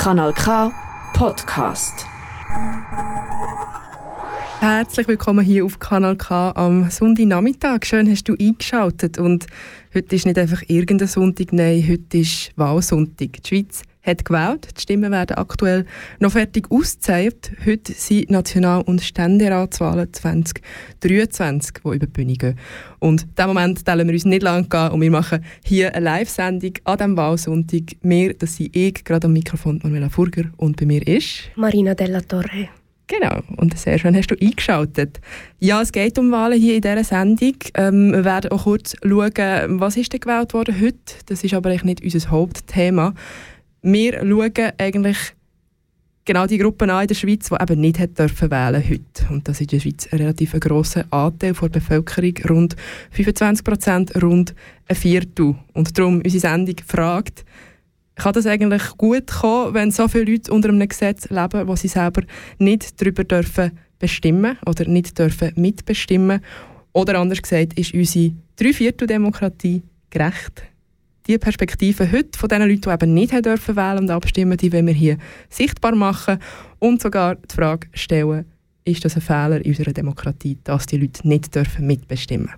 Kanal K Podcast. Herzlich willkommen hier auf Kanal K am Sonntagnachmittag. Schön hast du eingeschaltet. Und heute ist nicht einfach irgendein Sonntag, nein, heute ist Wahlsonntag. Die Schweiz hat gewählt. Die Stimmen werden aktuell noch fertig ausgezählt. Heute sind National- und Ständeratswahlen 2023, die über die Bühne gehen. Und in diesem Moment stellen wir uns nicht lang gehen und wir machen hier eine Live-Sendung an diesem Wahlsonntag. Wir, das sind ich, gerade am Mikrofon Manuela Furger und bei mir ist... Marina Della Torre. Genau, und sehr schön hast du eingeschaltet. Ja, es geht um Wahlen hier in dieser Sendung. Ähm, wir werden auch kurz schauen, was ist denn gewählt worden heute. Das ist aber eigentlich nicht unser Hauptthema wir schauen eigentlich genau die Gruppen an in der Schweiz, die eben nicht hat dürfen wählen heute. Und das ist in der Schweiz ein relativ grosser Anteil der Bevölkerung, rund 25 Prozent, rund ein Viertel. Und darum unsere Sendung fragt, kann das eigentlich gut kommen, wenn so viele Leute unter einem Gesetz leben, wo sie selber nicht darüber dürfen bestimmen oder nicht dürfen mitbestimmen? Oder anders gesagt, ist unsere Dreiviertel-Demokratie gerecht? Die Perspektive heute von den Leuten, die eben nicht haben dürfen wählen und abstimmen, die wollen wir hier sichtbar machen und sogar die Frage stellen, ist das ein Fehler in unserer Demokratie, dass die Leute nicht dürfen mitbestimmen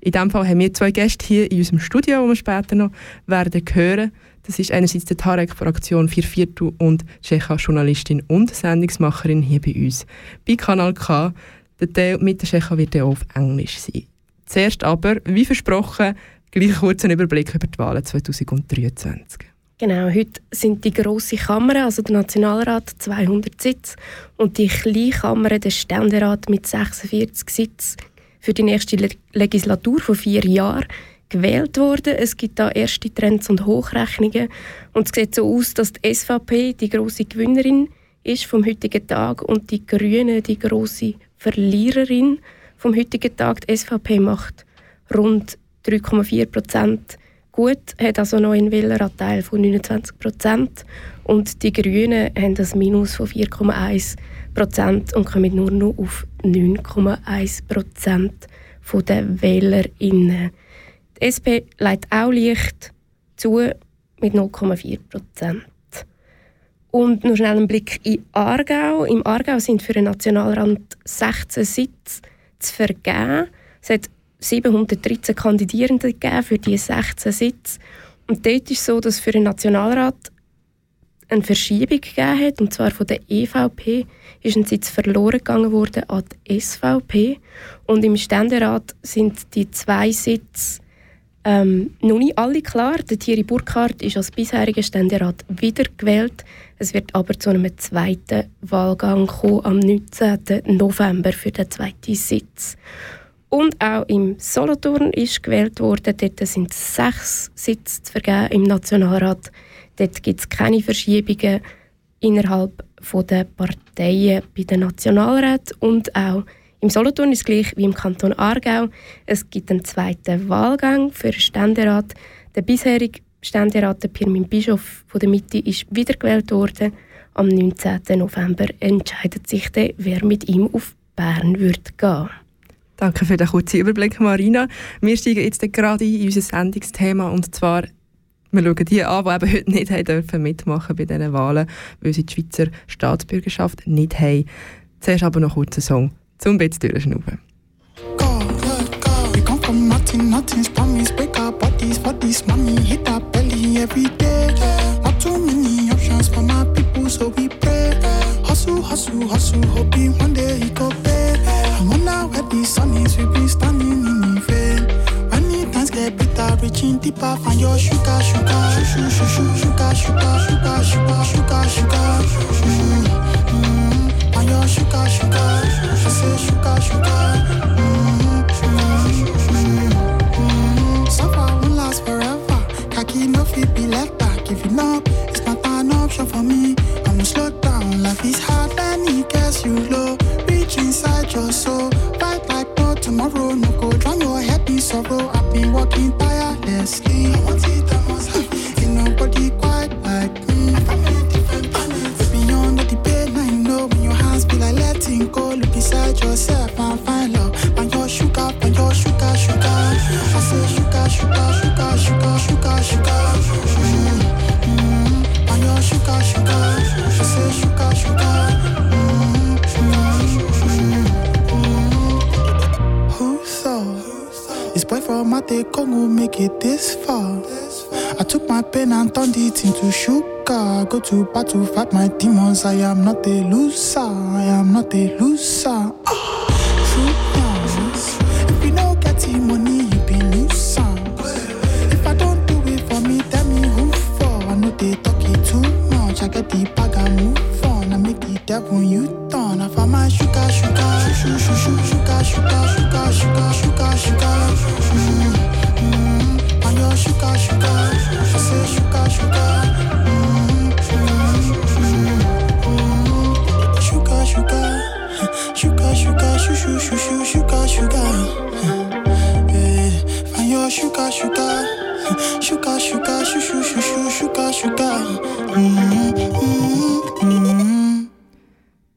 In diesem Fall haben wir zwei Gäste hier in unserem Studio, die wir später noch werden hören. Das ist einerseits die Tarek-Fraktion 4 Viertel und Checha Journalistin und Sendungsmacherin hier bei uns bei Kanal K. Der Teil mit der Checha wird ja auf Englisch sein. Zuerst aber, wie versprochen, gleich kurz einen Überblick über die Wahlen 2023. Genau, heute sind die grosse Kammer, also der Nationalrat, 200 Sitze und die kleine Kammer, der Ständerat, mit 46 Sitzen für die nächste Legislatur von vier Jahren gewählt worden. Es gibt da erste Trends und Hochrechnungen und es sieht so aus, dass die SVP die große Gewinnerin ist vom heutigen Tag und die Grünen die große Verliererin vom heutigen Tag. Die SVP macht rund 3,4 Prozent gut, hat also noch einen Wähleranteil von 29 Prozent und die Grünen haben ein Minus von 4,1 Prozent und kommen nur noch auf 9,1 Prozent der WählerInnen. Die SP leitet auch leicht zu mit 0,4 Prozent. Und noch schnell ein Blick in Aargau. Im Aargau sind für den Nationalrat 16 Sitze zu vergeben. Es hat 713 Kandidierende für die 16 Sitze. Und dort ist es so, dass für den Nationalrat eine Verschiebung gegeben hat, und zwar von der EVP ist ein Sitz verloren gegangen worden an die SVP und im Ständerat sind die zwei Sitze ähm, noch nicht alle klar. Der Thierry Burkhardt ist als bisheriger Ständerat wiedergewählt. Es wird aber zu einem zweiten Wahlgang kommen, am 19. November für den zweiten Sitz. Und auch im Solothurn ist gewählt worden. Dort sind sechs Sitze zu vergeben im Nationalrat. Dort gibt es keine Verschiebungen innerhalb der Parteien bei den Nationalräten. Und auch im Solothurn ist es gleich wie im Kanton Aargau. Es gibt einen zweiten Wahlgang für den Ständerat. Der bisherige Ständerat, der Pirmin Bischof von der Mitte, ist wiedergewählt worden. Am 19. November entscheidet sich dann, wer mit ihm auf Bern wird gehen. Danke für den kurzen Überblick, Marina. Wir steigen jetzt gerade in unser Sendungsthema und zwar wir schauen die an, die eben heute nicht haben dürfen mitmachen bei diesen Wahlen, weil sie die Schweizer Staatsbürgerschaft nicht haben. Zuerst aber noch kurz einen Song zum Bett from nothing, nothing, spummies, break our bodies, bodies, money, hit our belly every day. Not too many options for my people, so we pray. Hustle, hustle, hustle, hoping one reaching deeper, find your sugar, sugar, sugar, sugar, sugar, sugar, sugar, sugar, sugar, sugar. Your sugar, sugar, I say sugar, sugar. Mm-hmm. Suffer won't last forever. Fit be let back. If you know it's not Congo make it this far. I took my pen and turned it into sugar. Go to battle, fight my demons. I am not a loser. I am not a loser. Sugar, sugar, sugar, sugar, sugar, sugar, sugar. Mm, mm, mm.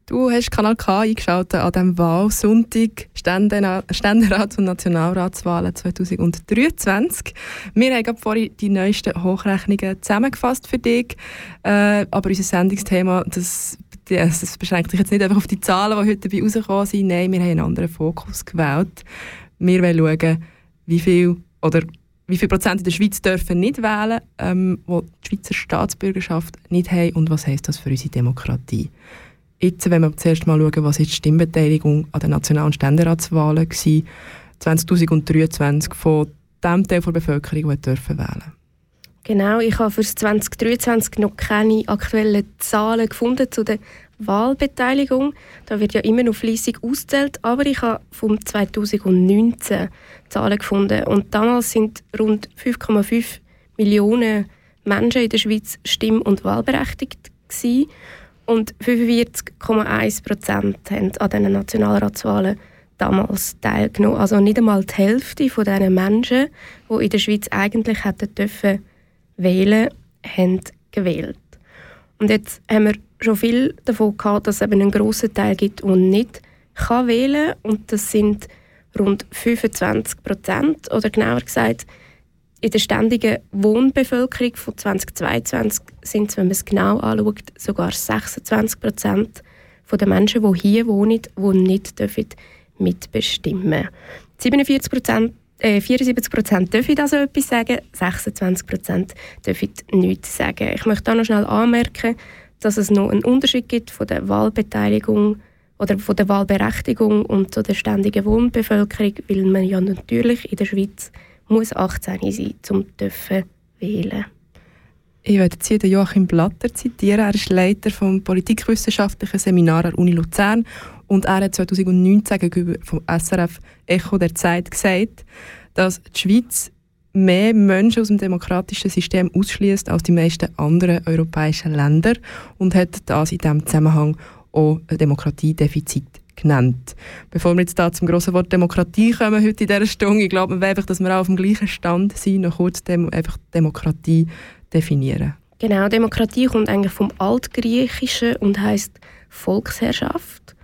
Du hast Kanal K eingeschaltet an diesem Wahlsonntag, Ständerats- und Nationalratswahlen 2023. Wir haben vorhin die neuesten Hochrechnungen zusammengefasst für dich, äh, aber unser Sendungsthema, das das beschränkt sich jetzt nicht einfach auf die Zahlen, die heute dabei rausgekommen sind. Nein, wir haben einen anderen Fokus gewählt. Wir wollen schauen, wie viel oder wie viel Prozent in der Schweiz dürfen nicht wählen, ähm, die die Schweizer Staatsbürgerschaft nicht haben und was heisst das für unsere Demokratie. Jetzt, wenn wir zuerst mal schauen, was ist die Stimmbeteiligung an den National- und Ständeratswahlen war, 2023 von dem Teil der Bevölkerung, die dürfen wählen Genau, ich habe für 2023 noch keine aktuellen Zahlen gefunden zu der Wahlbeteiligung. Da wird ja immer noch fließig ausgezählt, aber ich habe vom 2019 Zahlen gefunden und damals sind rund 5,5 Millionen Menschen in der Schweiz stimm- und wahlberechtigt gewesen. und 45,1 Prozent haben an diesen Nationalratswahlen damals teilgenommen. Also nicht einmal die Hälfte von diesen Menschen, die in der Schweiz eigentlich hätten dürfen wählen, haben gewählt. Und jetzt haben wir schon viel davon gehabt, dass es einen grossen Teil gibt, der nicht kann wählen kann. Und das sind rund 25 Prozent. Oder genauer gesagt, in der ständigen Wohnbevölkerung von 2022 sind es, wenn man es genau anschaut, sogar 26 Prozent der Menschen, die hier wohnen, die nicht dürfen mitbestimmen 47 Prozent äh, 74 Prozent dürfen also etwas sagen, 26 Prozent dürfen nichts sagen. Ich möchte auch noch schnell anmerken, dass es noch einen Unterschied gibt von der Wahlbeteiligung oder von der Wahlberechtigung und zu der ständigen Wohnbevölkerung, weil man ja natürlich in der Schweiz muss 18 sein, um dürfen wählen. Ich werde jetzt hier Joachim Blatter zitieren. Er ist Leiter vom politikwissenschaftlichen Seminar an der Uni Luzern und er hat 2019 gegenüber vom SRF Echo der Zeit gesagt, dass die Schweiz mehr Menschen aus dem demokratischen System ausschließt als die meisten anderen europäischen Länder und hat das in diesem Zusammenhang auch ein Demokratiedefizit genannt. Bevor wir jetzt da zum grossen Wort Demokratie kommen heute in dieser Stunde, ich glaube einfach, dass wir auch auf dem gleichen Stand sind, noch kurz dem, einfach Demokratie definieren. Genau, Demokratie kommt eigentlich vom Altgriechischen und heißt Volksherrschaft.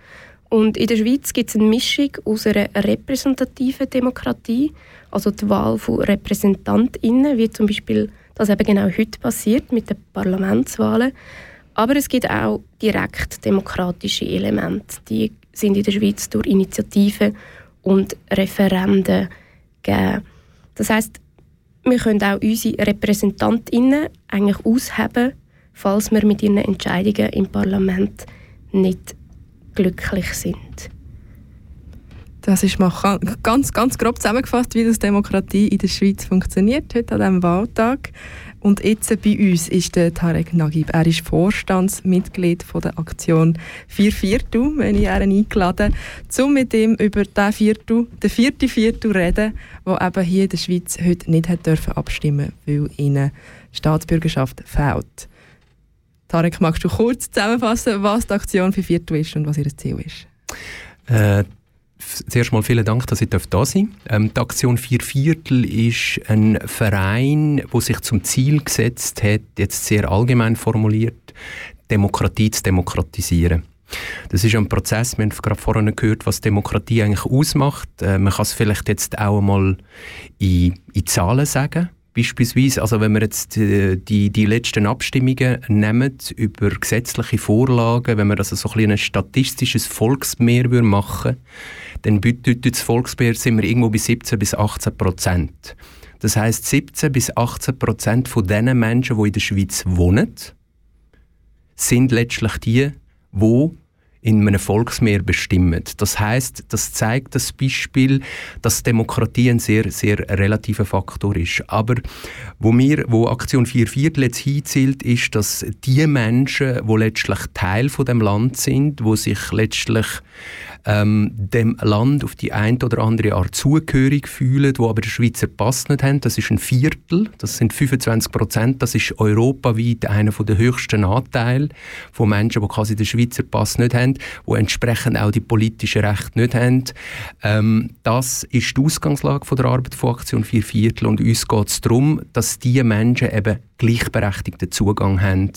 Und in der Schweiz gibt es eine Mischung aus einer repräsentativen Demokratie, also die Wahl von RepräsentantInnen, wie zum Beispiel das eben genau heute passiert mit den Parlamentswahlen. Aber es gibt auch direkt demokratische Elemente. Die sind in der Schweiz durch Initiativen und Referenden gegeben. Das heißt, wir können auch unsere RepräsentantInnen eigentlich ausheben, falls wir mit ihren Entscheidungen im Parlament nicht glücklich sind. Das ist mal ganz, ganz grob zusammengefasst, wie das Demokratie in der Schweiz funktioniert heute an diesem Wahltag. Und jetzt bei uns ist der Tarek Nagib. Er ist Vorstandsmitglied von der Aktion Vier Viertel, wenn ich ihn eingeladen um mit ihm über den Viertel, den vierten Viertel reden, der eben hier in der Schweiz heute nicht hat dürfen abstimmen weil ihnen Staatsbürgerschaft fehlt. Tarek, magst du kurz zusammenfassen, was die Aktion Vier Viertel ist und was ihr Ziel ist? Äh, Zuerst mal vielen Dank, dass ich da sein darf. Ähm, die Aktion Vier Viertel ist ein Verein, der sich zum Ziel gesetzt hat, jetzt sehr allgemein formuliert, Demokratie zu demokratisieren. Das ist ein Prozess, wir haben gerade vorhin gehört, was Demokratie eigentlich ausmacht. Äh, man kann es vielleicht jetzt auch mal in, in Zahlen sagen. Beispielsweise, also wenn wir jetzt die, die, die letzten Abstimmungen nehmen über gesetzliche Vorlagen, wenn wir also so ein, ein statistisches Volksmehr machen würden, dann bedeutet das Volksbegehr sind wir irgendwo bei 17 bis 18 Prozent. Das heißt, 17 bis 18 Prozent von den Menschen, die in der Schweiz wohnen, sind letztlich die, die in einem Volksmeer bestimmen. Das heißt, das zeigt das Beispiel, dass Demokratie ein sehr, sehr relativer Faktor ist. Aber wo mir, wo Aktion 4 Viertel jetzt hinzielt, ist, dass die Menschen, die letztlich Teil von dem Land sind, wo sich letztlich ähm, dem Land auf die eine oder andere Art zugehörig fühlen, wo aber der Schweizer Pass nicht haben. Das ist ein Viertel, das sind 25 Prozent. Das ist europaweit einer der höchsten Anteile von Menschen, die quasi den Schweizer Pass nicht haben, die entsprechend auch die politischen Rechte nicht haben. Ähm, das ist die Ausgangslage von der Arbeit von Aktion 4 Viertel und uns geht es darum, dass diese Menschen eben gleichberechtigten Zugang haben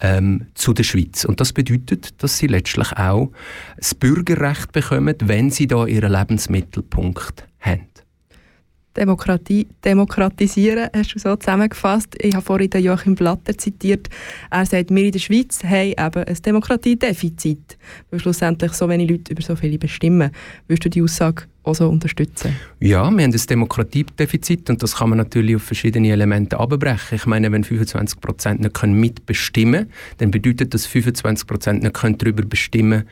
ähm, zu der Schweiz. Und das bedeutet, dass sie letztlich auch das Bürgerrecht bekommen, wenn sie da ihren Lebensmittelpunkt haben. Demokratie, demokratisieren, hast du so zusammengefasst. Ich habe vorhin Joachim Blatter zitiert. Er sagt, wir in der Schweiz haben eben ein Demokratiedefizit, weil schlussendlich so wenig Leute über so viele bestimmen. Würdest du die Aussage auch so unterstützen? Ja, wir haben ein Demokratiedefizit und das kann man natürlich auf verschiedene Elemente abbrechen. Ich meine, wenn 25 Prozent nicht mitbestimmen können, dann bedeutet das 25 Prozent nicht können darüber bestimmen,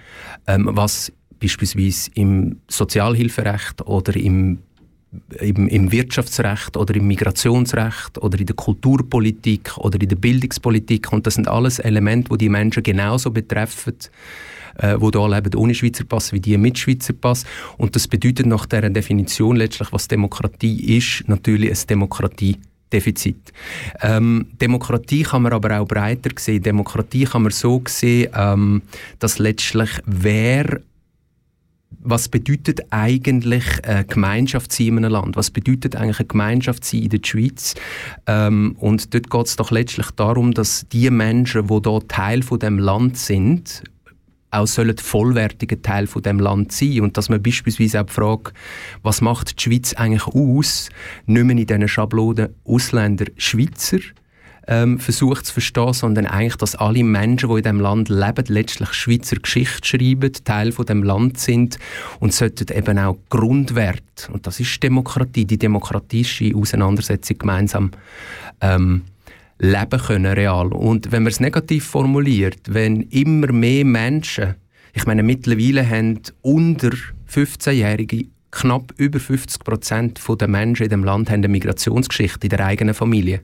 ähm, was beispielsweise im Sozialhilferecht oder im im, im Wirtschaftsrecht oder im Migrationsrecht oder in der Kulturpolitik oder in der Bildungspolitik. Und das sind alles Elemente, die die Menschen genauso betreffen, äh, wo da leben ohne Schweizer Pass wie die mit Schweizer Pass. Und das bedeutet nach dieser Definition letztlich, was Demokratie ist, natürlich ein Demokratie. Defizit. Ähm, Demokratie kann man aber auch breiter sehen. Demokratie kann man so sehen, ähm, dass letztlich wer was bedeutet eigentlich eine Gemeinschaft sein in einem Land? Was bedeutet eigentlich eine Gemeinschaft sein in der Schweiz? Ähm, und dort geht es doch letztlich darum, dass die Menschen, die dort Teil von dem Land sind, auch sollen vollwertige Teil von dem Land sein und dass man beispielsweise auch die Frage, was macht die Schweiz eigentlich aus, nicht mehr in diesen Schablonen Ausländer Schweizer, ähm, versucht zu verstehen, sondern eigentlich, dass alle Menschen, die in diesem Land leben, letztlich Schweizer Geschichte schreiben, Teil von dem Land sind und sollten eben auch Grundwert, und das ist Demokratie, die demokratische Auseinandersetzung gemeinsam ähm, leben können, real. Und wenn man es negativ formuliert, wenn immer mehr Menschen, ich meine, mittlerweile haben unter 15-Jährige knapp über 50 Prozent der Menschen in dem Land haben eine Migrationsgeschichte in der eigenen Familie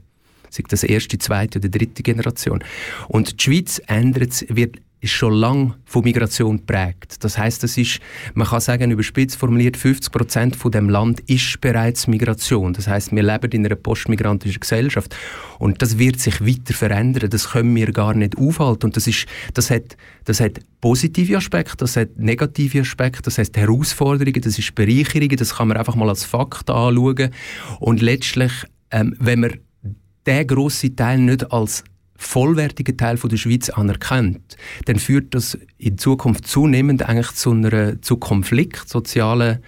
sei das erste, zweite oder dritte Generation. Und die Schweiz ändert, wird ist schon lange von Migration geprägt. Das heißt, das ist, man kann sagen, überspitzt formuliert, 50 Prozent von dem Land ist bereits Migration. Das heißt, wir leben in einer postmigrantischen Gesellschaft und das wird sich weiter verändern. Das können wir gar nicht aufhalten und das ist, das hat, das hat positive Aspekte, das hat negative Aspekte, das heißt Herausforderungen, das ist Bereicherungen, das kann man einfach mal als Fakt anschauen und letztlich, ähm, wenn man der große Teil nicht als vollwertiger Teil von der Schweiz anerkennt, dann führt das in Zukunft zunehmend eigentlich zu einer zu Konflikt, sozialen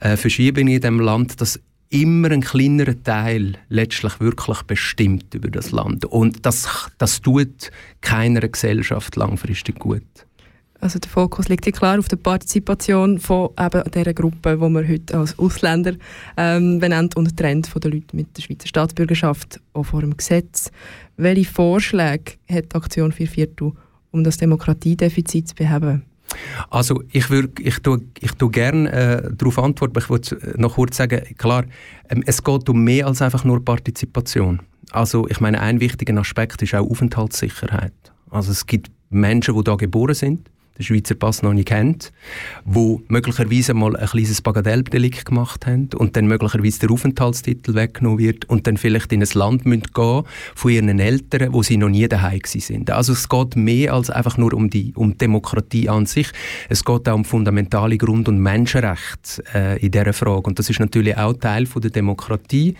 äh, Verschiebungen in dem Land, dass immer ein kleinerer Teil letztlich wirklich bestimmt über das Land und das das tut keiner Gesellschaft langfristig gut. Also der Fokus liegt hier klar auf der Partizipation von eben dieser Gruppe, die man heute als Ausländer ähm, benennt und von den Leuten mit der Schweizer Staatsbürgerschaft, auch vor dem Gesetz. Welche Vorschläge hat Aktion 4 Viertel, um das Demokratiedefizit zu beheben? Also ich würde, ich tue, ich tue gerne äh, darauf antworten, ich würde noch kurz sagen, klar, ähm, es geht um mehr als einfach nur Partizipation. Also ich meine, ein wichtiger Aspekt ist auch Aufenthaltssicherheit. Also es gibt Menschen, die hier geboren sind, den Schweizer Pass noch nicht kennt, wo möglicherweise mal ein kleines Bagatelldelikt gemacht haben und dann möglicherweise der Aufenthaltstitel weggenommen wird und dann vielleicht in ein Land müssen gehen von ihren Eltern, wo sie noch nie daheim sind. Also es geht mehr als einfach nur um die um Demokratie an sich. Es geht auch um fundamentale Grund- und Menschenrechte äh, in dieser Frage und das ist natürlich auch Teil von der Demokratie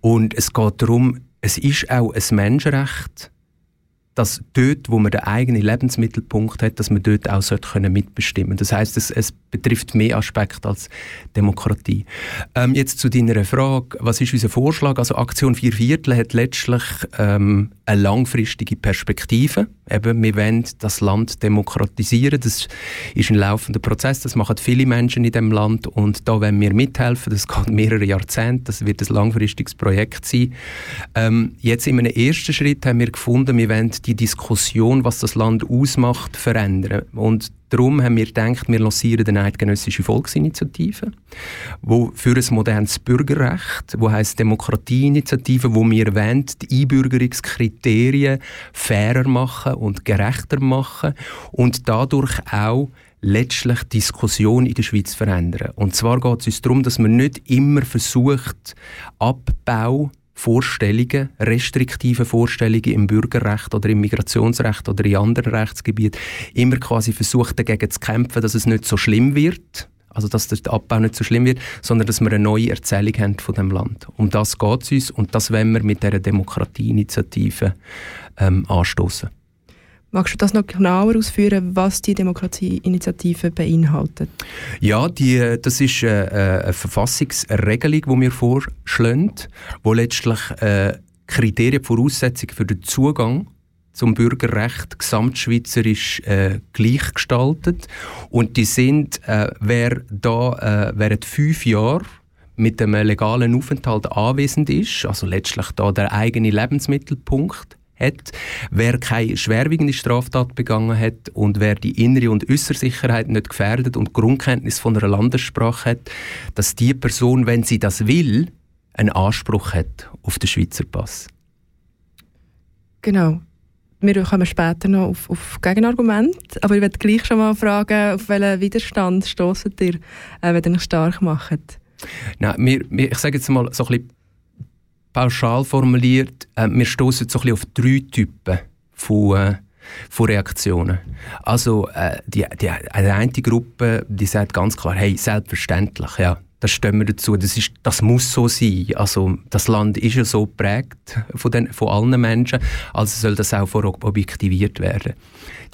und es geht darum, es ist auch ein Menschenrecht, dass dort, wo man den eigenen Lebensmittelpunkt hat, dass man dort auch können mitbestimmen Das heißt, es, es betrifft mehr Aspekte als Demokratie. Ähm, jetzt zu deiner Frage, was ist unser Vorschlag? Also Aktion 4 Viertel hat letztlich ähm, eine langfristige Perspektive. Eben, wir wollen das Land demokratisieren. Das ist ein laufender Prozess. Das machen viele Menschen in dem Land und da wollen wir mithelfen. Das geht mehrere Jahrzehnte. Das wird ein langfristiges Projekt sein. Ähm, jetzt in einem ersten Schritt haben wir gefunden, wir wollen die Diskussion, was das Land ausmacht, verändern. Und Darum haben wir gedacht, wir lancieren eine eidgenössische Volksinitiative, wo für ein modernes Bürgerrecht, wo heißt Demokratieinitiative, wo wir wollen, die Einbürgerungskriterien fairer machen und gerechter machen und dadurch auch letztlich Diskussion in der Schweiz verändern. Und zwar geht es uns darum, dass man nicht immer versucht, Abbau Vorstellungen, restriktive Vorstellungen im Bürgerrecht oder im Migrationsrecht oder in anderen Rechtsgebieten immer quasi versucht dagegen zu kämpfen, dass es nicht so schlimm wird, also dass der Abbau nicht so schlimm wird, sondern dass wir eine neue Erzählung haben von dem Land. Um das geht es uns und das wollen wir mit dieser Demokratieinitiative ähm, anstoßen. Magst du das noch genauer ausführen, was die Demokratieinitiative beinhaltet? Ja, die, das ist eine, äh, eine Verfassungsregelung, die wir vorschlagen, wo letztlich äh, Kriterien, Voraussetzungen für den Zugang zum Bürgerrecht gesamtschweizerisch äh, gleichgestaltet. Und die sind, äh, wer da äh, während fünf Jahren mit einem legalen Aufenthalt anwesend ist, also letztlich da der eigene Lebensmittelpunkt hat, wer keine schwerwiegende Straftat begangen hat und wer die innere und äußere Sicherheit nicht gefährdet und Grundkenntnis von einer Landessprache hat, dass die Person, wenn sie das will, einen Anspruch hat auf den Schweizer Pass. Genau. Wir kommen später noch auf, auf Gegenargumente, aber ich werde gleich schon mal fragen, auf welchen Widerstand stoßen ihr, äh, wenn ihr euch stark macht? Nein, wir, wir, ich sage jetzt mal so ein bisschen pauschal formuliert, äh, wir stoßen so auf drei Typen von, äh, von Reaktionen. Also äh, die, die, die eine Gruppe, die sagt ganz klar, hey, selbstverständlich, ja, das stehen wir dazu. Das, ist, das muss so sein. Also das Land ist ja so geprägt von, den, von allen Menschen, also soll das auch objektiviert werden.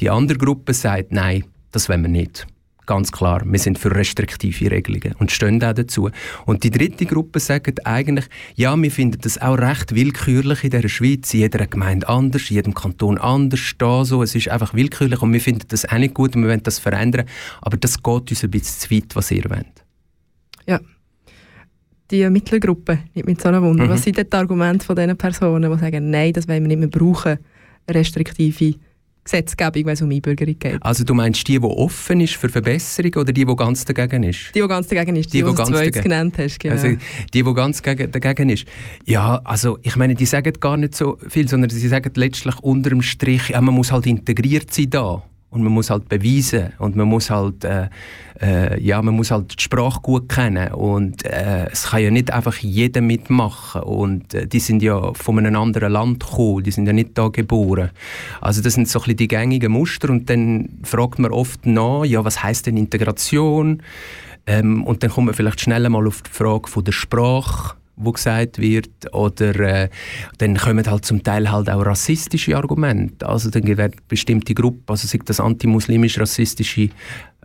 Die andere Gruppe sagt, nein, das wollen wir nicht. Ganz klar, wir sind für restriktive Regelungen und stehen auch dazu. Und die dritte Gruppe sagt eigentlich, ja, wir finden das auch recht willkürlich in der Schweiz, in jeder Gemeinde anders, in jedem Kanton anders, da so, es ist einfach willkürlich und wir finden das auch nicht gut und wir wollen das verändern, aber das geht uns ein bisschen zu weit, was ihr wollt. Ja. Die Mittelgruppe, nicht mit so einem Wunder. Mhm. Was sind denn die Argumente von diesen Personen, die sagen, nein, das wollen wir nicht mehr brauchen, restriktive Gesetzgebung, wenn es um Einbürgerung geht. Also du meinst die, die offen ist für Verbesserung oder die, die ganz dagegen ist? Die, die ganz dagegen ist, die, die, die, die du ganz genannt hast. Genau. Also die, die ganz dagegen ist. Ja, also ich meine, die sagen gar nicht so viel, sondern sie sagen letztlich unter dem Strich, ja, man muss halt integriert sein da und man muss halt beweisen und man muss halt äh, äh, ja man muss halt die Sprache gut kennen und äh, es kann ja nicht einfach jeder mitmachen und äh, die sind ja von einem anderen Land gekommen, die sind ja nicht da geboren. Also das sind so ein die gängigen Muster und dann fragt man oft nach, ja was heißt denn Integration? Ähm, und dann kommt man vielleicht schnell mal auf die Frage von der Sprache wo gesagt wird, oder äh, dann kommen halt zum Teil halt auch rassistische Argumente. Also dann wird bestimmte Gruppen, also sei das antimuslimisch-rassistische äh,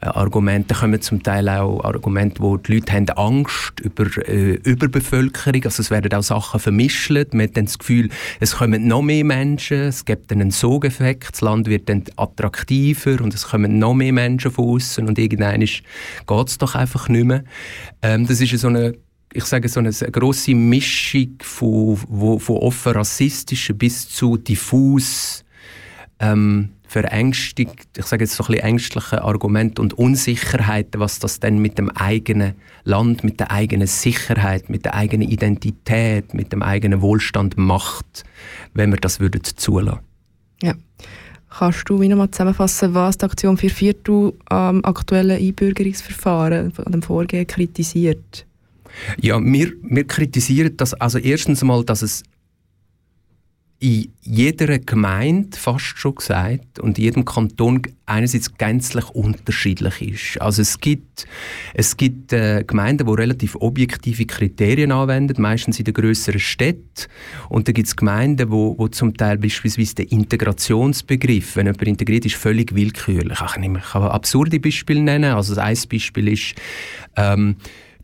Argumente, kommen zum Teil auch Argumente, wo die Leute haben Angst über äh, Überbevölkerung, also es werden auch Sachen vermischt, man hat dann das Gefühl, es kommen noch mehr Menschen, es gibt dann einen Sogeffekt, das Land wird dann attraktiver und es kommen noch mehr Menschen von außen und irgendwann geht es doch einfach nicht mehr. Ähm, das ist so eine ich sage so eine große Mischung von, von offen rassistischen bis zu diffus ähm, verängstigt, ich sage jetzt so ein bisschen ängstlichen Argumenten und Unsicherheiten, was das denn mit dem eigenen Land, mit der eigenen Sicherheit, mit der eigenen Identität, mit dem eigenen Wohlstand macht, wenn wir das würden zulassen. Ja. Kannst du wie nochmal zusammenfassen, was die Aktion für Viertel am aktuellen Einbürgerungsverfahren, an dem Vorgehen kritisiert? Ja, wir, wir kritisieren das also erstens mal, dass es in jeder Gemeinde fast schon gesagt und in jedem Kanton einerseits gänzlich unterschiedlich ist. Also es gibt, es gibt äh, Gemeinden, die relativ objektive Kriterien anwenden, meistens in den grösseren Städten. Und dann gibt es Gemeinden, wo, wo zum Teil beispielsweise der Integrationsbegriff, wenn jemand integriert ist, völlig willkürlich. Ich kann absurde Beispiele nennen. Also das ein Beispiel ist, ähm,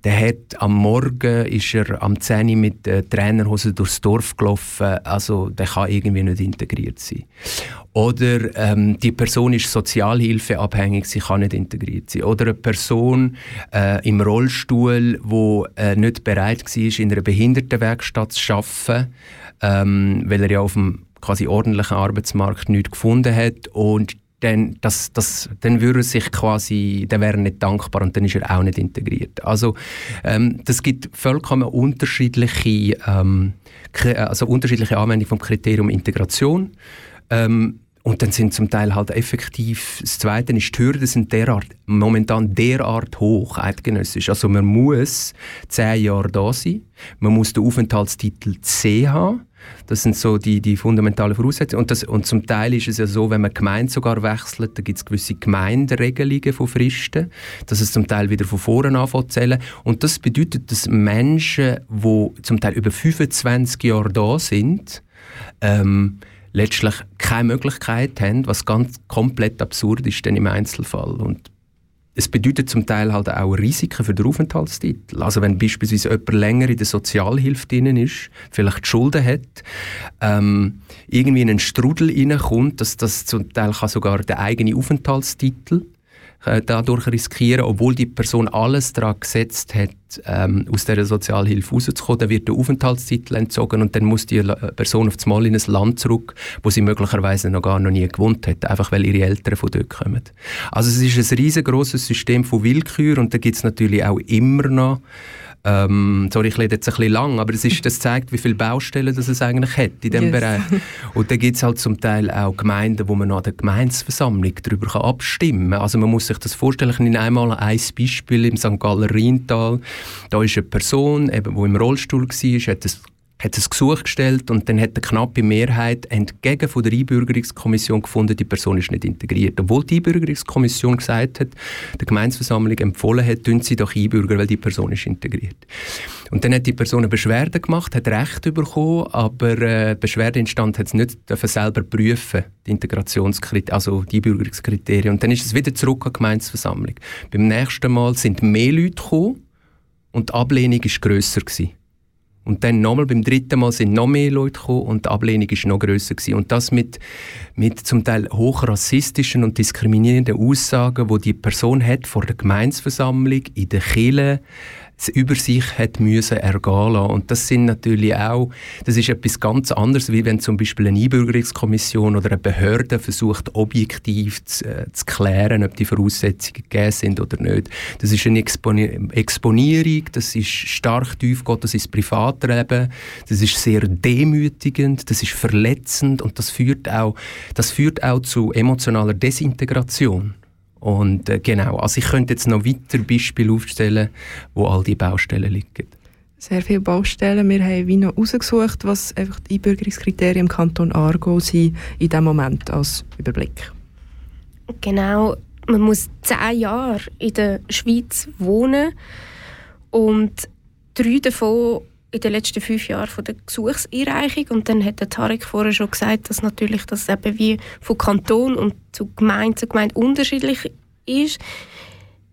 der hat am Morgen ist er am 10 Uhr mit der Trainerhose durchs Dorf gelaufen, also der kann irgendwie nicht integriert sein. Oder ähm, die Person ist sozialhilfeabhängig, sie kann nicht integriert sein. Oder eine Person äh, im Rollstuhl, wo äh, nicht bereit war, in einer Behindertenwerkstatt zu arbeiten, ähm, weil er ja auf dem quasi ordentlichen Arbeitsmarkt nichts gefunden hat und dann, das, das, dann würde sich quasi, dann wäre er nicht dankbar und dann ist er auch nicht integriert. Also ähm, das gibt vollkommen unterschiedliche, ähm, also unterschiedliche Anwendungen vom Kriterium Integration. Ähm, und dann sind zum Teil halt effektiv, das Zweite ist, die Hürden sind derart, momentan derart hoch, eidgenössisch. Also man muss zehn Jahre da sein, man muss den Aufenthaltstitel C haben, das sind so die, die fundamentalen Voraussetzungen. Und, das, und zum Teil ist es ja so, wenn man Gemeinde sogar wechselt, da gibt es gewisse Gemeinderegelungen von Fristen, dass es zum Teil wieder von vorne anfängt. Und das bedeutet, dass Menschen, die zum Teil über 25 Jahre da sind, ähm, letztlich keine Möglichkeit haben, was ganz komplett absurd ist dann im Einzelfall. Und es bedeutet zum Teil halt auch Risiken für den Aufenthaltstitel. Also wenn beispielsweise jemand länger in der Sozialhilfe drin ist, vielleicht Schulden hat, ähm, irgendwie in einen Strudel reinkommt, dass das zum Teil kann sogar der eigene Aufenthaltstitel dadurch riskieren, obwohl die Person alles daran gesetzt hat, ähm, aus der Sozialhilfe rauszukommen, dann wird der Aufenthaltstitel entzogen und dann muss die Person auf Mal in ein Land zurück, wo sie möglicherweise noch gar noch nie gewohnt hat, einfach weil ihre Eltern von dort kommen. Also es ist ein riesengroßes System von Willkür und da gibt es natürlich auch immer noch ähm, sorry, ich rede jetzt ein bisschen lang, aber das, ist, das zeigt, wie viele Baustellen das es eigentlich hat in diesem yes. Bereich. Und da gibt es halt zum Teil auch Gemeinden, wo man an der Gemeinsversammlung darüber abstimmen kann. Also man muss sich das vorstellen, ich nehme einmal ein Beispiel im St. Galler Rheintal. Da ist eine Person, die im Rollstuhl war, hat ein hat ein Gesuch gestellt und dann hat eine knappe Mehrheit entgegen von der Einbürgerungskommission gefunden, die Person ist nicht integriert. Obwohl die Einbürgerungskommission gesagt hat, der Gemeinsversammlung empfohlen hat, tun sie doch einbürgern, weil die Person ist integriert. Und dann hat die Person eine Beschwerde gemacht, hat Recht bekommen, aber äh, Beschwerdeinstand hat es nicht selber prüfen, die Integrationskriterien, also die Einbürgerungskriterien. Und dann ist es wieder zurück an die Gemeinsversammlung. Beim nächsten Mal sind mehr Leute gekommen und die Ablehnung war grösser gewesen. Und dann nochmal beim dritten Mal sind noch mehr Leute gekommen und die Ablehnung ist noch grösser gewesen. Und das mit, mit zum Teil hochrassistischen und diskriminierenden Aussagen, wo die Person hat vor der Gemeinsversammlung, in der Kirche, über sich hat müssen ergehen lassen. Und das sind natürlich auch, das ist etwas ganz anderes, wie wenn zum Beispiel eine Einbürgerungskommission oder eine Behörde versucht, objektiv zu, äh, zu klären, ob die Voraussetzungen gegeben sind oder nicht. Das ist eine Exponi Exponierung, das ist stark tiefgehend, das ist Privatleben, das ist sehr demütigend, das ist verletzend und das führt auch, das führt auch zu emotionaler Desintegration. Und äh, genau, also ich könnte jetzt noch weitere Beispiele aufstellen, wo all die Baustellen liegen. Sehr viele Baustellen. Wir haben wie noch herausgesucht, was einfach die Einbürgerungskriterien im Kanton Aargau sind in diesem Moment als Überblick. Genau, man muss zehn Jahre in der Schweiz wohnen und drei davon in den letzten fünf Jahren von der Gesuchseinreichung. Und dann hat der Tarek vorher schon gesagt, dass natürlich das eben wie von Kanton und zu Gemeinde zu Gemeinde unterschiedlich ist.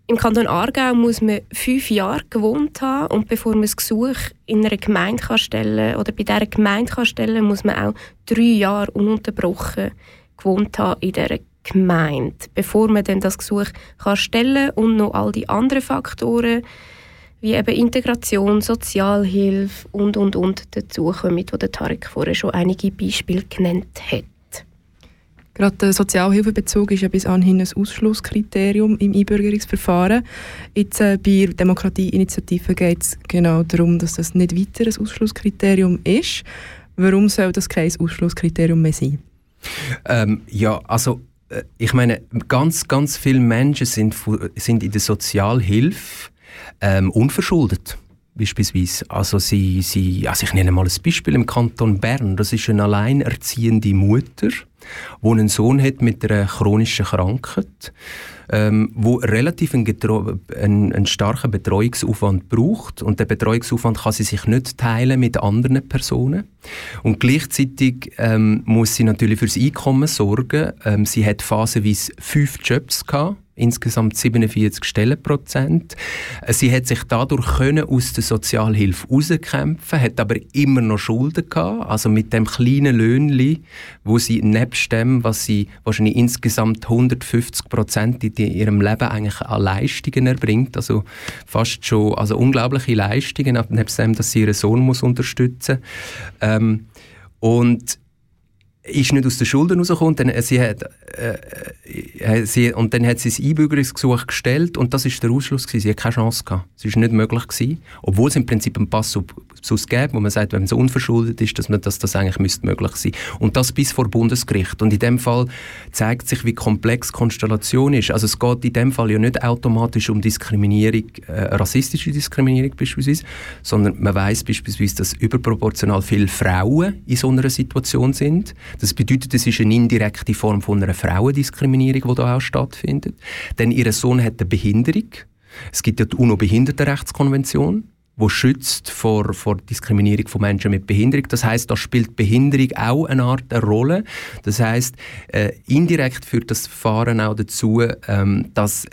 Im Kanton Aargau muss man fünf Jahre gewohnt haben und bevor man das Gesuch in einer Gemeinde kann stellen oder bei dieser Gemeinde kann stellen muss man auch drei Jahre ununterbrochen gewohnt haben in dieser Gemeinde, bevor man dann das Gesuch kann stellen und noch all die anderen Faktoren wie eben Integration, Sozialhilfe und, und, und dazukommen, wo der Tarek vorher schon einige Beispiele genannt hat. Gerade der Sozialhilfebezug ist ja bis anhin ein Ausschlusskriterium im Einbürgerungsverfahren. Jetzt äh, bei Demokratieinitiativen geht es genau darum, dass das nicht weiter ein Ausschlusskriterium ist. Warum soll das kein Ausschlusskriterium mehr sein? Ähm, ja, also äh, ich meine, ganz, ganz viele Menschen sind, sind in der Sozialhilfe ähm, unverschuldet beispielsweise. Also, sie, sie, also ich nenne mal ein Beispiel im Kanton Bern. Das ist eine alleinerziehende Mutter, die einen Sohn hat mit einer chronischen Krankheit, ähm, wo relativ einen, einen, einen, starken Betreuungsaufwand braucht und der Betreuungsaufwand kann sie sich nicht teilen mit anderen Personen und gleichzeitig ähm, muss sie natürlich fürs Einkommen sorgen. Ähm, sie hat phasenweise fünf Jobs gehabt insgesamt 47 Stellenprozent. Sie hat sich dadurch können aus der Sozialhilfe rauskämpfen, hat aber immer noch Schulden gehabt, also mit dem kleinen Löhnli, wo sie nebst dem, was sie wahrscheinlich insgesamt 150 Prozent in ihrem Leben eigentlich an Leistungen erbringt, also fast schon, also unglaubliche Leistungen, nebst dem, dass sie ihren Sohn muss unterstützen. Ähm, und ist nicht aus den Schulden rausgekommen. Dann, äh, sie hat, äh, äh, sie, und dann hat sie das Einbürgerungsgesuch gestellt und das ist der Ausschluss gewesen. Sie hat keine Chance gehabt. Es ist nicht möglich gewesen, obwohl es im Prinzip einen Passus gibt, wo man sagt, wenn es unverschuldet ist, dass, man, dass das eigentlich müsste möglich sein. Und das bis vor Bundesgericht. Und in dem Fall zeigt sich, wie komplex die Konstellation ist. Also es geht in dem Fall ja nicht automatisch um Diskriminierung, äh, rassistische Diskriminierung beispielsweise, sondern man weiß beispielsweise, dass überproportional viele Frauen in so einer Situation sind das bedeutet, es ist eine indirekte Form von einer Frauendiskriminierung, die da auch stattfindet. Denn ihr Sohn hat eine Behinderung. Es gibt ja die UNO-Behindertenrechtskonvention wo schützt vor, vor Diskriminierung von Menschen mit Behinderung. Das heißt, da spielt Behinderung auch eine Art eine Rolle. Das heißt, äh, indirekt führt das Verfahren auch dazu, ähm, dass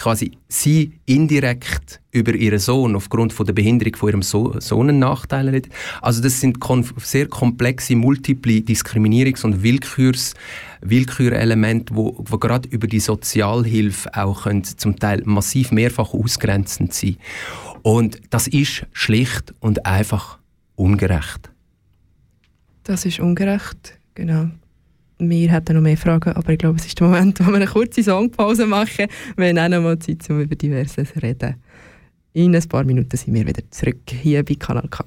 quasi sie indirekt über ihren Sohn aufgrund von der Behinderung von ihrem so Sohn einen Nachteil hat. Also das sind sehr komplexe, multiple Diskriminierungs- und Willkürs Willkürelemente, wo, wo gerade über die Sozialhilfe auch können zum Teil massiv mehrfach ausgrenzend sein. Und das ist schlicht und einfach ungerecht. Das ist ungerecht, genau. Wir hätten noch mehr Fragen, aber ich glaube, es ist der Moment, wo wir eine kurze Songpause machen. Wir haben auch noch mal Zeit, um über Diverses zu reden. In ein paar Minuten sind wir wieder zurück hier bei Kanal K.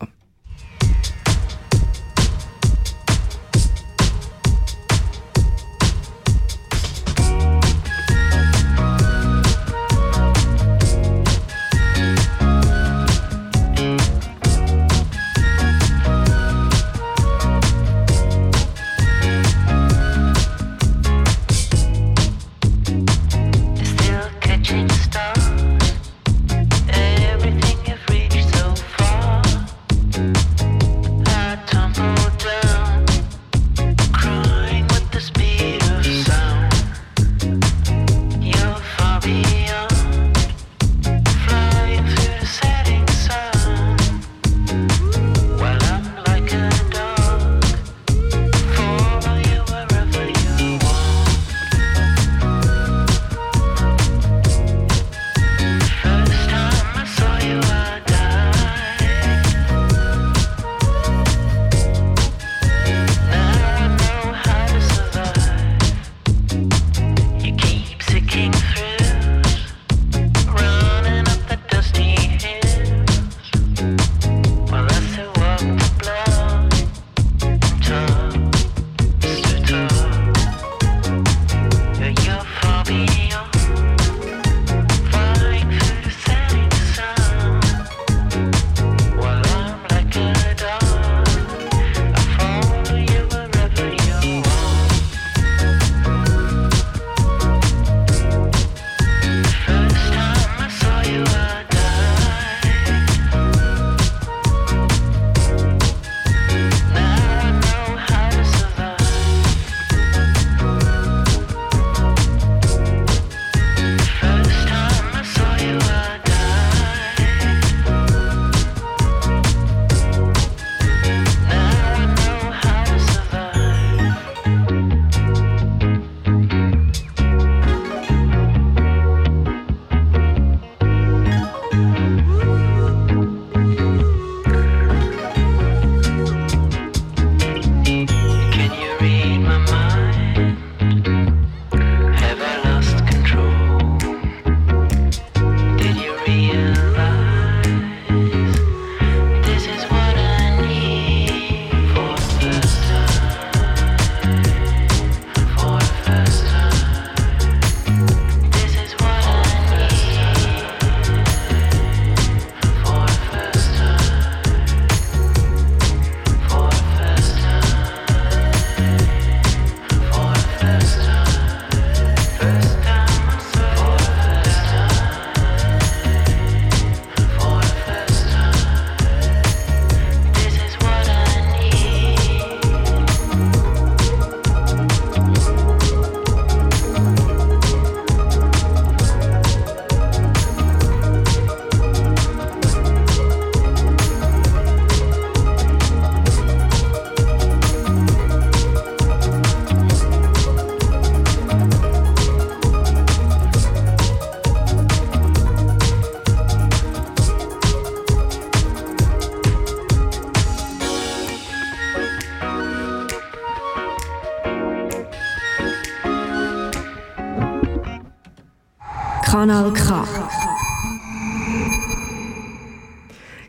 Kanal K.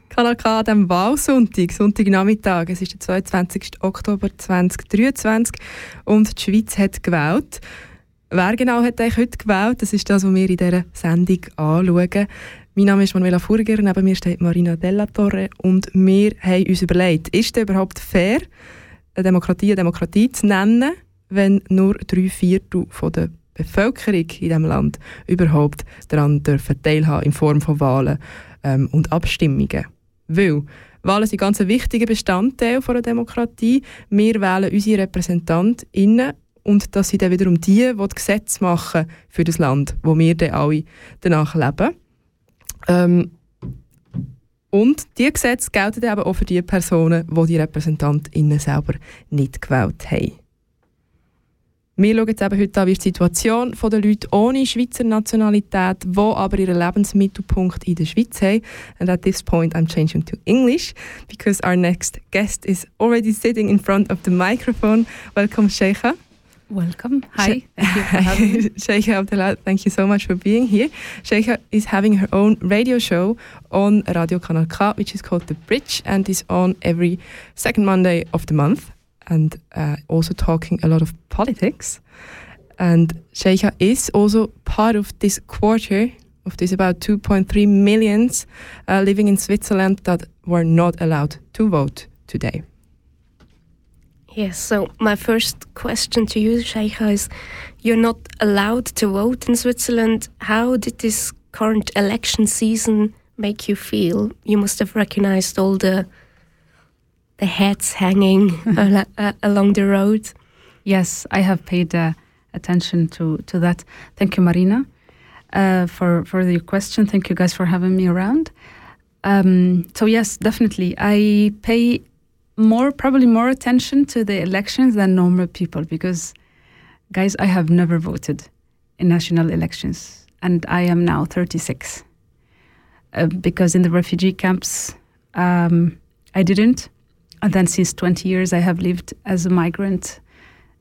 Kanal K an Wahlsonntag, Sonntagnachmittag. Es ist der 22. Oktober 2023 und die Schweiz hat gewählt. Wer genau hat eigentlich heute gewählt? Das ist das, was wir in dieser Sendung anschauen. Mein Name ist Manuela Furger, neben mir steht Marina Della Torre und wir haben uns überlegt, ist es überhaupt fair, eine Demokratie eine Demokratie zu nennen, wenn nur drei Viertel der Bevölkerung in diesem Land überhaupt daran dürfen teilhaben in Form von Wahlen ähm, und Abstimmungen. Weil Wahlen sind ganz ein wichtiger Bestandteil einer Demokratie. Wir wählen unsere RepräsentantInnen und das sind dann wiederum die, die die Gesetze machen für das Land, wo wir dann alle danach leben. Ähm, und diese Gesetze gelten eben auch für die Personen, die die RepräsentantInnen selber nicht gewählt haben. Wir schauen jetzt eben heute an, wie die Situation der Leute ohne Schweizer Nationalität, die aber ihren Lebensmittelpunkt in der Schweiz haben. And at this point I'm changing to English because our next guest is already sitting in front of the microphone. Welcome, Sheikha. Welcome. Hi. Thank you for having me. Sheikha Abdullah, thank you so much for being here. Sheikha is having her own radio show on Radio Kanal K, which is called The Bridge and is on every second Monday of the month and uh, also talking a lot of politics. And Sheikha is also part of this quarter of this about 2.3 millions uh, living in Switzerland that were not allowed to vote today. Yes, so my first question to you, Sheikha, is you're not allowed to vote in Switzerland. How did this current election season make you feel? You must have recognized all the the hats hanging al uh, along the road. Yes, I have paid uh, attention to, to that. Thank you, Marina, uh, for, for the question. Thank you guys for having me around. Um, so, yes, definitely. I pay more, probably more attention to the elections than normal people because, guys, I have never voted in national elections and I am now 36. Uh, because in the refugee camps, um, I didn't. And then since 20 years, I have lived as a migrant,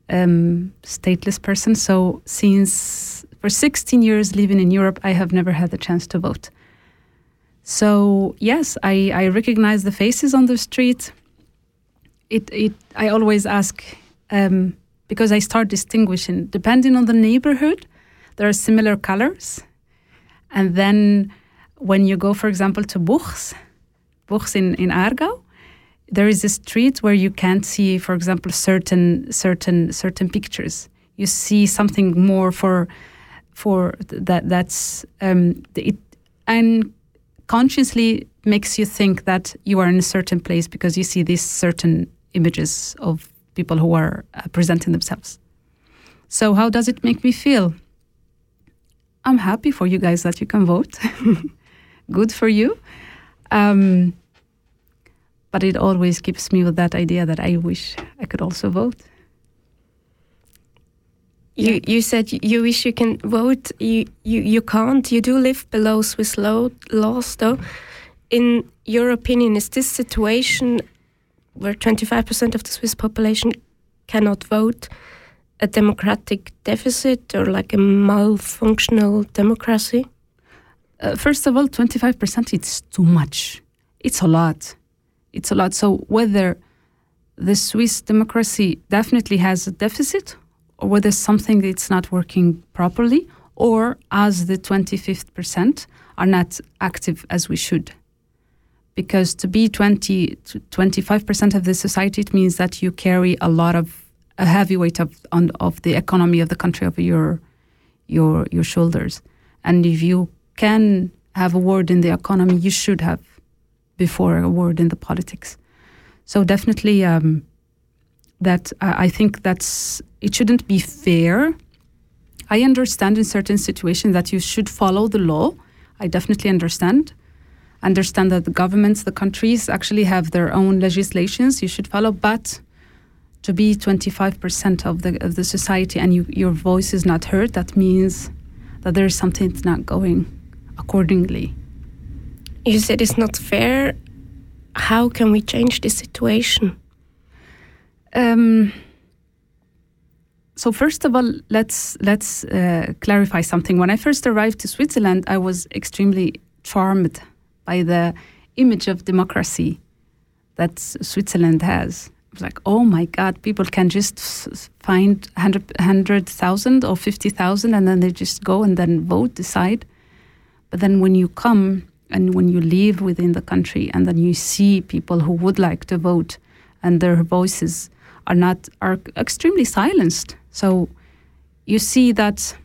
um, stateless person. So since for 16 years living in Europe, I have never had the chance to vote. So yes, I, I recognize the faces on the street. It, it I always ask um, because I start distinguishing depending on the neighborhood. There are similar colors, and then when you go, for example, to Buchs, Buchs in in Aargau, there is a street where you can't see, for example, certain certain certain pictures. You see something more for for that that's um, it unconsciously makes you think that you are in a certain place because you see these certain images of people who are uh, presenting themselves. So how does it make me feel? I'm happy for you guys that you can vote. Good for you. Um, but it always gives me with that idea that I wish I could also vote. You you said you wish you can vote. You you, you can't. You do live below Swiss law, laws, though. In your opinion, is this situation where 25% of the Swiss population cannot vote a democratic deficit or like a malfunctional democracy? Uh, first of all, 25% it's too much. It's a lot it's a lot. So whether the Swiss democracy definitely has a deficit, or whether something that's not working properly, or as the 25th percent are not active as we should. Because to be 20 to 25% of the society, it means that you carry a lot of a heavy weight of on, of the economy of the country over your your your shoulders. And if you can have a word in the economy, you should have before a word in the politics. So definitely, um, that uh, I think that's it shouldn't be fair. I understand in certain situations that you should follow the law. I definitely understand. Understand that the governments, the countries actually have their own legislations you should follow, but to be 25% of the of the society and you, your voice is not heard, that means that there is something that's not going accordingly you said it's not fair. How can we change this situation? Um, so first of all, let's let's uh, clarify something. When I first arrived to Switzerland, I was extremely charmed by the image of democracy that Switzerland has. I was like, oh my God, people can just find 100,000 or 50,000 and then they just go and then vote, decide. But then when you come and when you live within the country and then you see people who would like to vote and their voices are not are extremely silenced. So you see that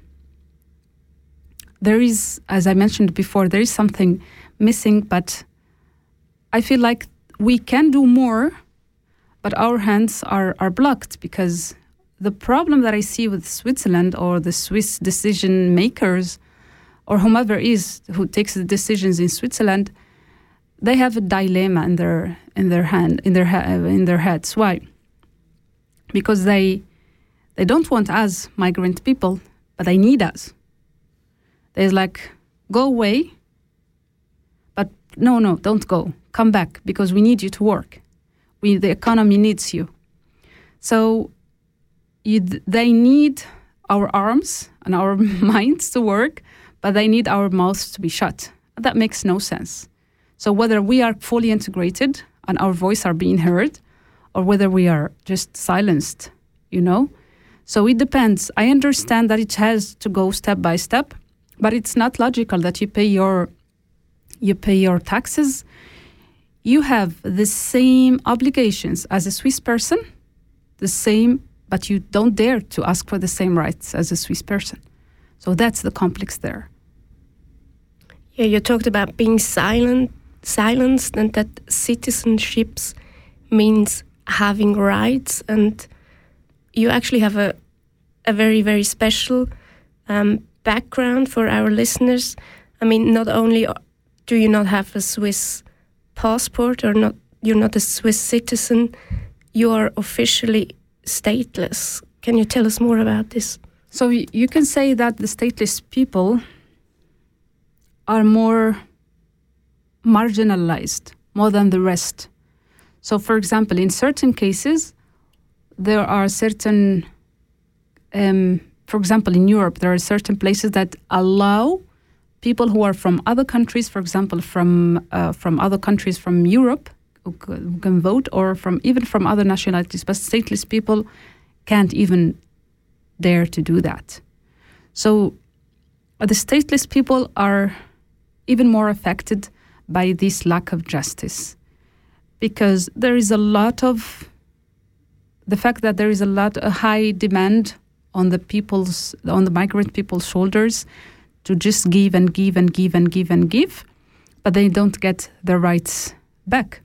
there is as i mentioned before there is something missing but i feel like we can do more but our hands are are blocked because the problem that i see with switzerland or the swiss decision makers or whomever is who takes the decisions in Switzerland, they have a dilemma in their in their hand in their uh, in their heads. Why? Because they they don't want us migrant people, but they need us. There's like go away, but no, no, don't go. Come back because we need you to work. We the economy needs you. So you, they need our arms and our minds to work but they need our mouths to be shut. That makes no sense. So whether we are fully integrated and our voice are being heard, or whether we are just silenced, you know. So it depends. I understand that it has to go step by step, but it's not logical that you pay your you pay your taxes. You have the same obligations as a Swiss person, the same, but you don't dare to ask for the same rights as a Swiss person. So that's the complex there. Yeah, you talked about being silent, silenced, and that citizenships means having rights, and you actually have a a very very special um, background for our listeners. I mean, not only do you not have a Swiss passport or not, you're not a Swiss citizen, you are officially stateless. Can you tell us more about this? So you can say that the stateless people are more marginalized more than the rest. So, for example, in certain cases, there are certain, um, for example, in Europe, there are certain places that allow people who are from other countries, for example, from uh, from other countries from Europe, who can vote, or from even from other nationalities, but stateless people can't even dare to do that. So the stateless people are even more affected by this lack of justice because there is a lot of the fact that there is a lot a high demand on the people's on the migrant people's shoulders to just give and give and give and give and give but they don't get their rights back.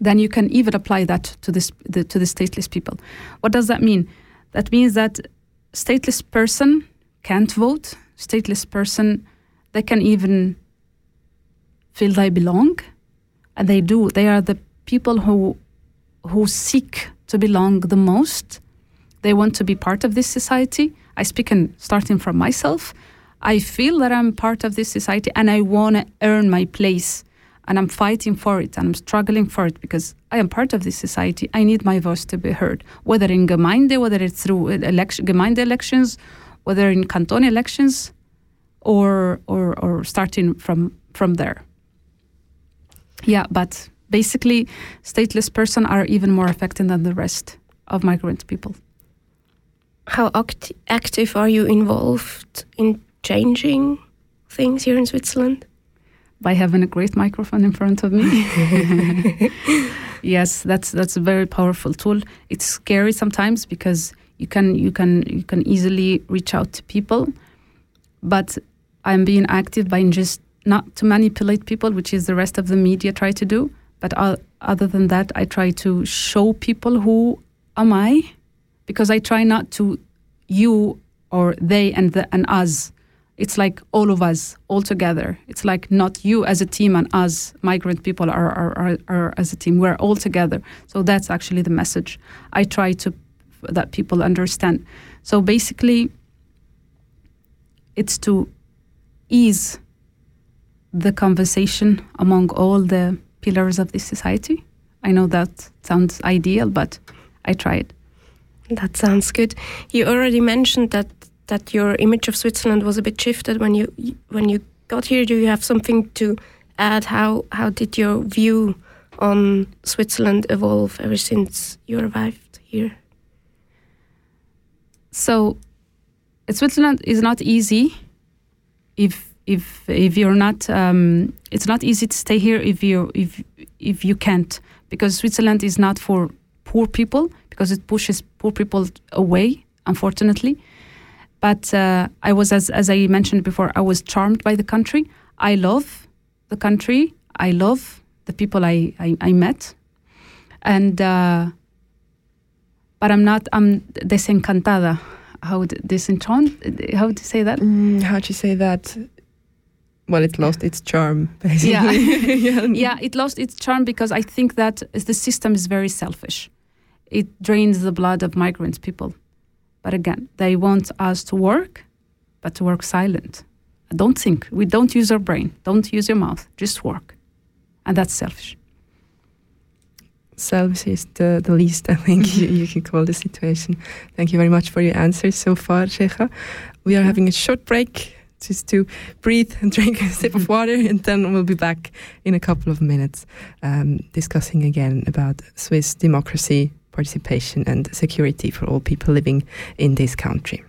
Then you can even apply that to this the, to the stateless people. What does that mean? That means that stateless person can't vote. Stateless person, they can even feel they belong, and they do. They are the people who who seek to belong the most. They want to be part of this society. I speak and starting from myself. I feel that I'm part of this society, and I want to earn my place and I'm fighting for it and I'm struggling for it because I am part of this society. I need my voice to be heard, whether in Gemeinde, whether it's through election, Gemeinde elections, whether in canton elections, or or or starting from from there. Yeah, but basically, stateless person are even more affected than the rest of migrant people. How act active are you involved in changing things here in Switzerland? By having a great microphone in front of me. yes, that's that's a very powerful tool. It's scary sometimes because you can you can you can easily reach out to people, but I'm being active by just not to manipulate people, which is the rest of the media try to do. But other than that, I try to show people who am I, because I try not to you or they and the, and us it's like all of us all together. It's like not you as a team and us migrant people are, are, are, are, as a team. We're all together. So that's actually the message I try to that people understand. So basically, it's to ease the conversation among all the pillars of this society. I know that sounds ideal, but I try it. That sounds good. You already mentioned that that your image of Switzerland was a bit shifted when you when you got here. Do you have something to add? How how did your view on Switzerland evolve ever since you arrived here? So, Switzerland is not easy. If if if you're not, um, it's not easy to stay here if you if if you can't because Switzerland is not for poor people because it pushes poor people away, unfortunately. But uh, I was, as, as I mentioned before, I was charmed by the country. I love the country. I love the people I, I, I met. And, uh, but I'm not, I'm desencantada. How disenchant? How to say that? Mm, how do you say that? Well, it lost its charm, basically. Yeah. yeah, it lost its charm because I think that the system is very selfish. It drains the blood of migrant people. But again, they want us to work, but to work silent. Don't think. We don't use our brain. Don't use your mouth. Just work. And that's selfish. Selfish is the, the least, I think, you, you can call the situation. Thank you very much for your answers so far, Sheikha. We are having a short break just to breathe and drink a sip of water, and then we'll be back in a couple of minutes um, discussing again about Swiss democracy, participation, and security for all people living in this country.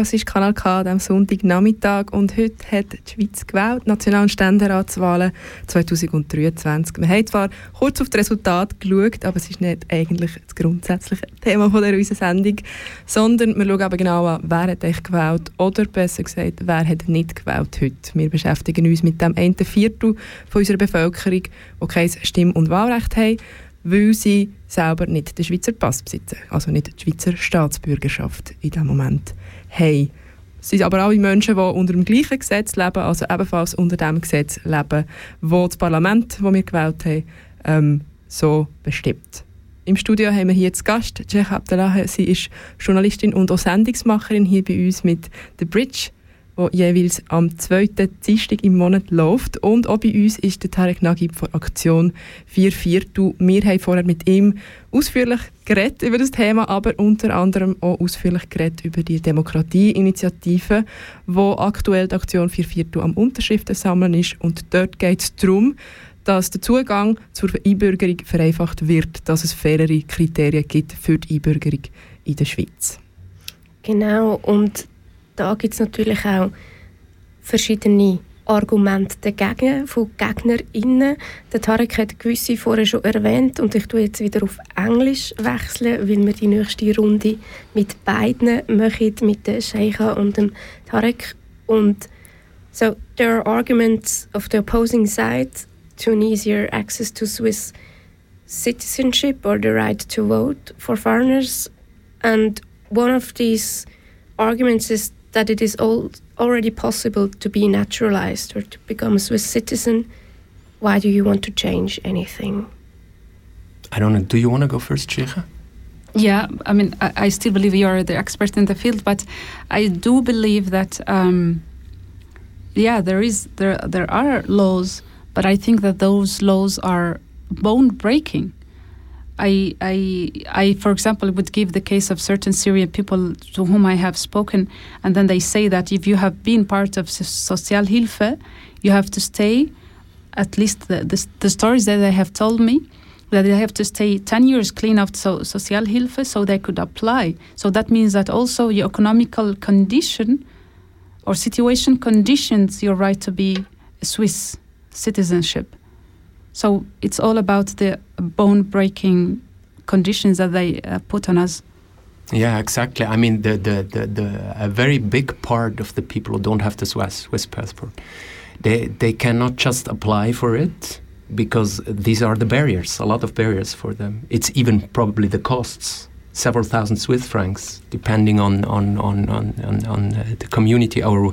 Du hörst Kanal K am Sonntagnachmittag und heute hat die Schweiz gewählt, National- und Ständeratswahlen 2023. Wir haben zwar kurz auf das Resultat geschaut, aber es ist nicht eigentlich das grundsätzliche Thema von unserer Sendung, sondern wir schauen aber genau an, wer hat echt gewählt oder besser gesagt, wer hat nicht gewählt heute. Wir beschäftigen uns mit dem einen Viertel von unserer Bevölkerung, die kein Stimm- und Wahlrecht haben weil sie selber nicht den Schweizer Pass besitzen, also nicht die Schweizer Staatsbürgerschaft in diesem Moment haben. Es sind aber alle Menschen, die unter dem gleichen Gesetz leben, also ebenfalls unter dem Gesetz leben, wo das Parlament, das wir gewählt haben, ähm, so bestimmt. Im Studio haben wir hier zu Gast Sheikh Abdallah. Sie ist Journalistin und auch Sendungsmacherin hier bei uns mit The Bridge wo jeweils am zweiten Dienstag im Monat läuft. Und auch bei uns ist der Tarek Nagib von Aktion 4 Viertel. Wir haben vorher mit ihm ausführlich geredet über das Thema, aber unter anderem auch ausführlich geredet über die Demokratieinitiative, wo aktuell die Aktion 4 Viertel am Unterschriften sammeln ist. Und dort geht es darum, dass der Zugang zur Einbürgerung vereinfacht wird, dass es fairere Kriterien gibt für die Einbürgerung in der Schweiz. Genau, und da gibt es natürlich auch verschiedene Argumente dagegen von GegnerInnen. Der Tarek hat gewisse vorher schon erwähnt und ich tue jetzt wieder auf Englisch wechseln, weil wir die nächste Runde mit beiden machen, mit der Sheikha und dem Tarek. Und so, there are arguments of the opposing side to an easier access to Swiss citizenship or the right to vote for foreigners. And one of these arguments is that it is all already possible to be naturalized or to become a Swiss citizen, why do you want to change anything? I don't know. Do you want to go first, Sheikha? Yeah, I mean, I, I, still believe you're the expert in the field, but I do believe that, um, yeah, there is there there are laws, but I think that those laws are bone breaking. I, I, I, for example, would give the case of certain Syrian people to whom I have spoken, and then they say that if you have been part of Sozialhilfe, you have to stay, at least the, the, the stories that they have told me, that they have to stay 10 years clean of so, Sozialhilfe so they could apply. So that means that also your economical condition or situation conditions your right to be a Swiss citizenship. So it's all about the bone breaking conditions that they uh, put on us. Yeah, exactly. I mean, the, the, the, the, a very big part of the people who don't have the Swiss, Swiss passport, they, they cannot just apply for it because these are the barriers, a lot of barriers for them. It's even probably the costs several thousand Swiss francs, depending on on on on, on, on uh, the community or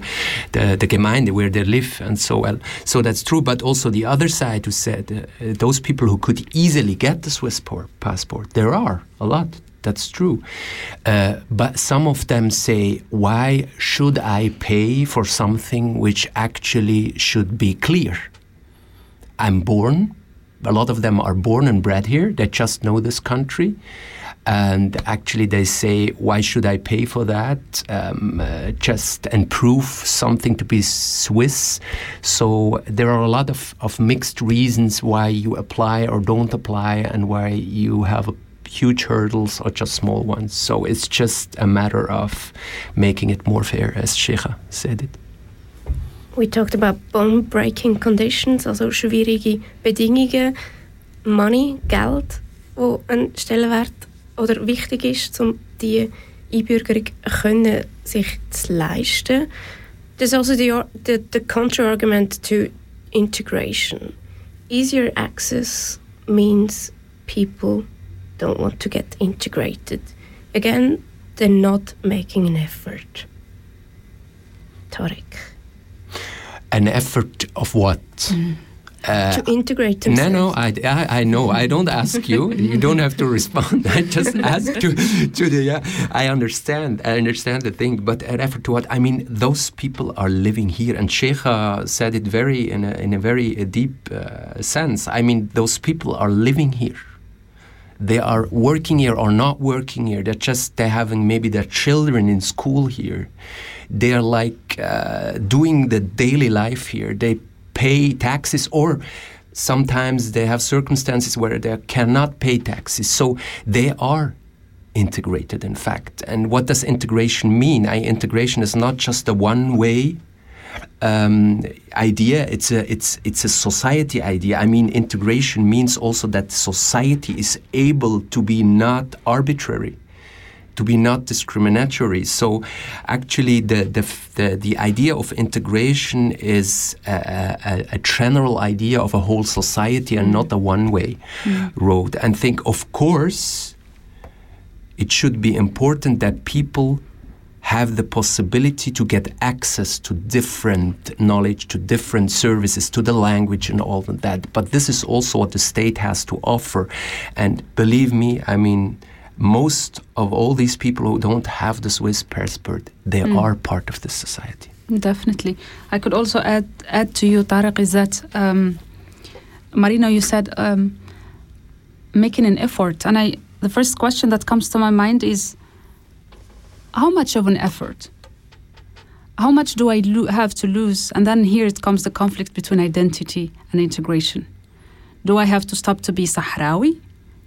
the the Gemeinde where they live and so well. So that's true. But also the other side, who said uh, those people who could easily get the Swiss passport, there are a lot. That's true. Uh, but some of them say, why should I pay for something which actually should be clear? I'm born. A lot of them are born and bred here. They just know this country and actually they say why should i pay for that? Um, uh, just and prove something to be swiss. So there are a lot of, of mixed reasons why you apply or don't apply and why you have huge hurdles or just small ones. So it's just a matter of making it more fair as Sheikha said it. We talked about bone breaking conditions also schwierige bedingungen money geld wo ein Stellenwert oder wichtig ist, um die Einbürgerung können sich zu leisten. There's also the, the, the counter-argument to integration. Easier access means people don't want to get integrated. Again, they're not making an effort. Tarek. An effort of what? Mm. Uh, to integrate themselves. No, no, I, I, I, know. I don't ask you. you don't have to respond. I just ask to, to the. Yeah, I understand. I understand the thing, but an effort to what? I mean, those people are living here, and Sheikha said it very in a, in a very deep uh, sense. I mean, those people are living here. They are working here or not working here. They're just they're having maybe their children in school here. They are like uh, doing the daily life here. They pay taxes or sometimes they have circumstances where they cannot pay taxes. So they are integrated, in fact. And what does integration mean? I, integration is not just a one way um, idea. It's a it's it's a society idea. I mean, integration means also that society is able to be not arbitrary, to be not discriminatory. So, actually, the the the, the idea of integration is a, a, a general idea of a whole society and not a one way road. And think, of course, it should be important that people have the possibility to get access to different knowledge, to different services, to the language and all of that. But this is also what the state has to offer. And believe me, I mean, most of all these people who don't have the Swiss passport, they are part of this society. Definitely. I could also add add to you, Tariq, is that um, Marina, you said um, making an effort, and I the first question that comes to my mind is how much of an effort? How much do I lo- have to lose? And then here it comes the conflict between identity and integration. Do I have to stop to be Sahrawi?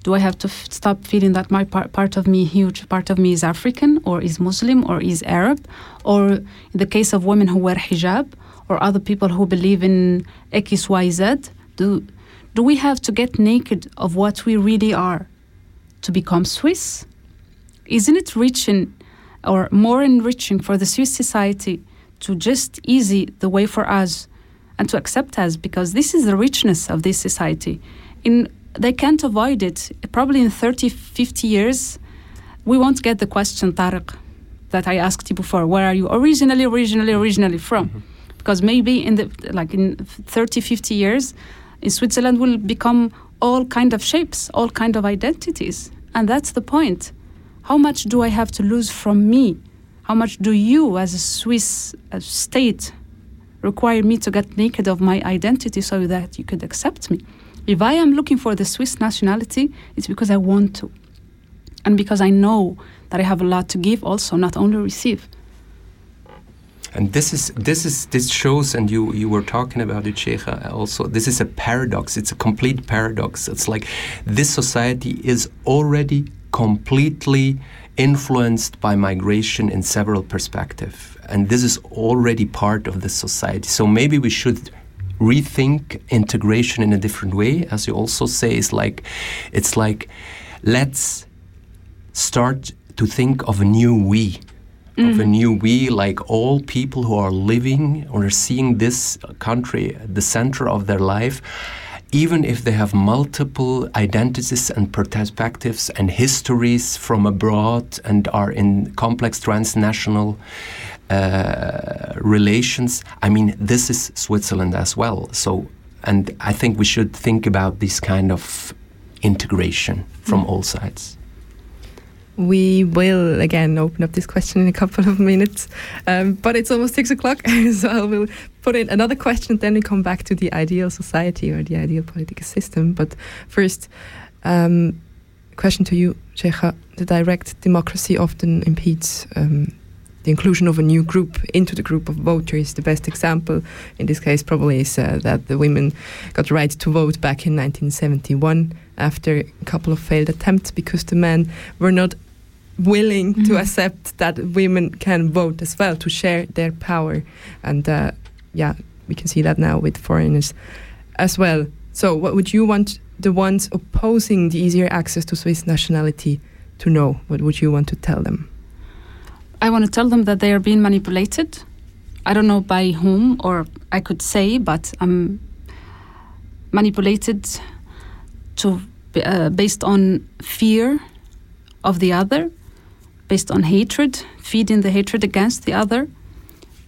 Do I have to f- stop feeling that my par- part of me, huge part of me, is African or is Muslim or is Arab? Or in the case of women who wear hijab or other people who believe in X, Y, Z, do, do we have to get naked of what we really are to become Swiss? Isn't it reaching or more enriching for the Swiss society to just easy the way for us and to accept us because this is the richness of this society. In they can't avoid it. Probably in 30, 50 years, we won't get the question, Tariq, that I asked you before. Where are you originally, originally, originally from? Because maybe in the like in 30, 50 years, in Switzerland will become all kind of shapes, all kind of identities, and that's the point. How much do I have to lose from me? How much do you, as a Swiss uh, state, require me to get naked of my identity so that you could accept me? If I am looking for the Swiss nationality, it's because I want to. And because I know that I have a lot to give also, not only receive. And this is this is this shows, and you you were talking about it, Sheikha, uh, also. This is a paradox. It's a complete paradox. It's like this society is already completely influenced by migration in several perspectives, and this is already part of the society. So maybe we should rethink integration in a different way, as you also say. Is like, it's like, let's start to think of a new we of a mm-hmm. new we, like all people who are living or are seeing this country at the center of their life, even if they have multiple identities and perspectives and histories from abroad and are in complex transnational uh, relations. I mean, this is Switzerland as well. So, and I think we should think about this kind of integration from all sides. We will again open up this question in a couple of minutes, um, but it's almost six o'clock, so I will put in another question. Then we come back to the ideal society or the ideal political system. But first, um, question to you, Sheikha. The direct democracy often impedes um, the inclusion of a new group into the group of voters. The best example. In this case probably is uh, that the women got the right to vote back in 1971 after a couple of failed attempts because the men were not willing to accept that women can vote as well to share their power. And uh, yeah we can see that now with foreigners as well. So what would you want the ones opposing the easier access to swiss nationality to know? What would you want to tell them I want to tell them that they are being manipulated. I don't know by whom, or I could say, but I'm manipulated to uh, based on fear of the other, based on hatred, feeding the hatred against the other,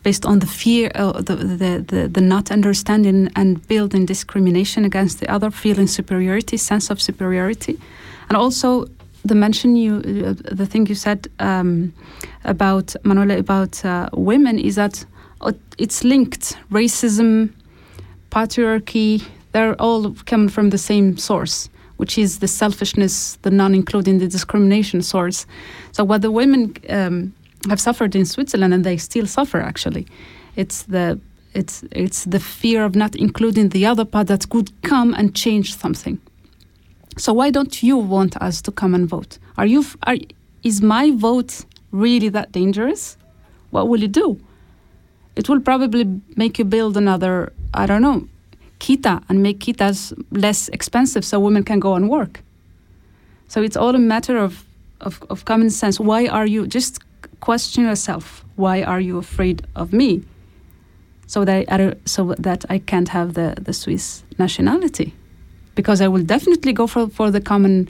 based on the fear, uh, the, the, the the not understanding and building discrimination against the other, feeling superiority, sense of superiority, and also the mention you, uh, the thing you said um, about Manuela about uh, women is that it's linked racism, patriarchy. They're all coming from the same source, which is the selfishness, the non-including, the discrimination source. So what the women um, have suffered in Switzerland, and they still suffer actually, it's the it's it's the fear of not including the other part that could come and change something. So why don't you want us to come and vote? Are you are is my vote really that dangerous? What will it do? It will probably make you build another, I don't know, kita and make kitas less expensive so women can go and work. So it's all a matter of, of, of common sense. Why are you, just question yourself, why are you afraid of me? So that I, so that I can't have the, the Swiss nationality. Because I will definitely go for, for the common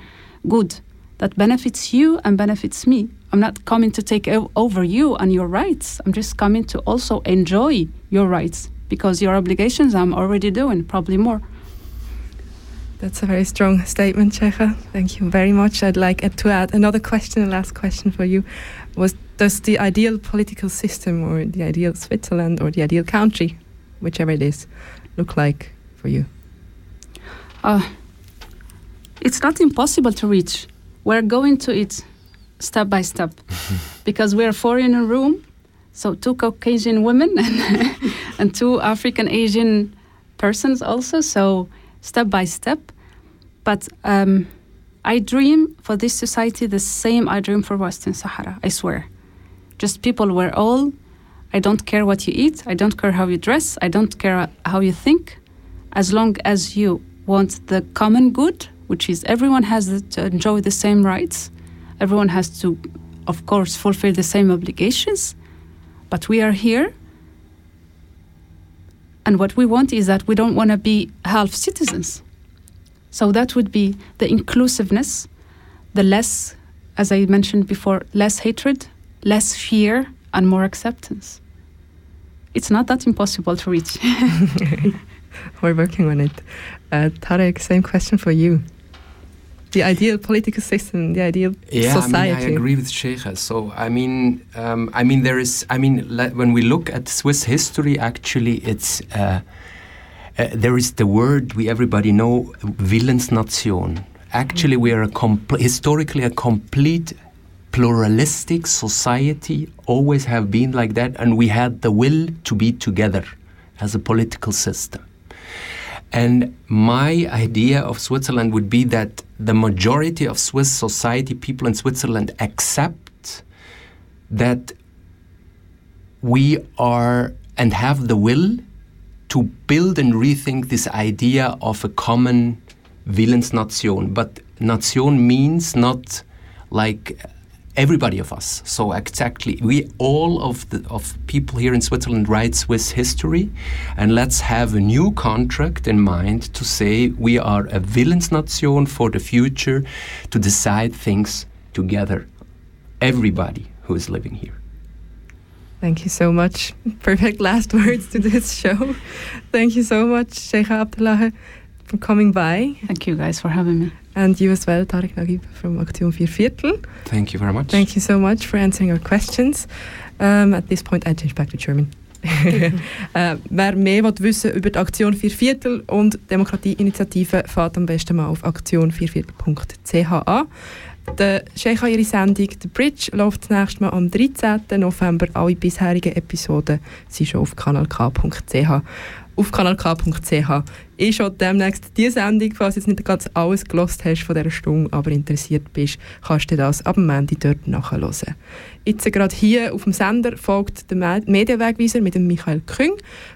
good that benefits you and benefits me. I'm not coming to take over you and your rights. I'm just coming to also enjoy your rights because your obligations I'm already doing, probably more. That's a very strong statement, Checha. Thank you very much. I'd like uh, to add another question, a last question for you. Was does the ideal political system or the ideal Switzerland or the ideal country, whichever it is, look like for you? Uh, it's not impossible to reach. We're going to it step by step because we're four in a room. So two Caucasian women and, and two African Asian persons also. So step by step. But um, I dream for this society the same I dream for Western Sahara. I swear. Just people were all. I don't care what you eat. I don't care how you dress. I don't care how you think. As long as you want the common good, which is everyone has to enjoy the same rights, everyone has to, of course, fulfill the same obligations. But we are here. And what we want is that we don't want to be half citizens. So that would be the inclusiveness, the less, as I mentioned before, less hatred, less fear, and more acceptance. It's not that impossible to reach. We're working on it. Uh, Tarek, same question for you. The ideal political system, the ideal yeah, society. I, mean, I agree with Sheikha. So I mean, um, I mean, there is. I mean, when we look at Swiss history, actually, it's uh, uh, there is the word we everybody know, Willensnation. Actually, we are a historically a complete pluralistic society. Always have been like that, and we had the will to be together as a political system. And my idea of Switzerland would be that the majority of Swiss society, people in Switzerland, accept that we are and have the will to build and rethink this idea of a common Willensnation. But nation means not like everybody of us. So exactly, we all of the of people here in Switzerland write Swiss history, and let's have a new contract in mind to say we are a Willensnation for the future, to decide things together. Everybody who is living here. Thank you so much. Perfect last words to this show. Thank you so much, Sheikha Abdullah, for coming by. Thank you guys for having me. And you as well, Tarek Naguib from Aktion Vier Viertel. Thank you very much. Thank you so much for answering our questions. Um, at this point, I change back to German. äh, wer mehr will wissen über die Aktion Vier Viertel und Demokratieinitiative, fährt am besten mal auf aktionvierviertel.ch an. Der Sheikha ihre Sendung «The Bridge» läuft das nächste Mal am 13. November. Alle bisherigen Episoden sind schon auf kanalk.ch. Auf kanalk.ch ist schon demnächst die Sendung, falls du jetzt nicht ganz alles gelost hast von dieser Stunde, aber interessiert bist, kannst du das ab dem Ende dort nachhören. Jetzt gerade hier auf dem Sender folgt der Medienwegweiser mit dem Michael Küng.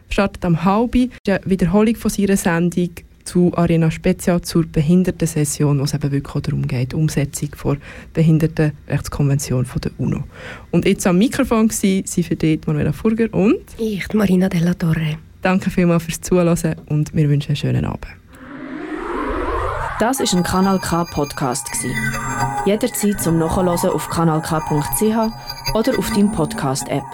Startet am halben eine Wiederholung von seiner Sendung zu Arena Spezial zur Behindertensession, wo es eben wirklich darum geht, Umsetzung der Behindertenrechtskonvention von der UNO. Und jetzt am Mikrofon waren sie für dich Manuela Furger und ich, Marina Della Torre. Danke vielmals fürs Zuhören und wir wünschen einen schönen Abend. Das ist ein Kanal K Podcast Jederzeit zum Nachhören auf kanalk.ch oder auf deinem Podcast App.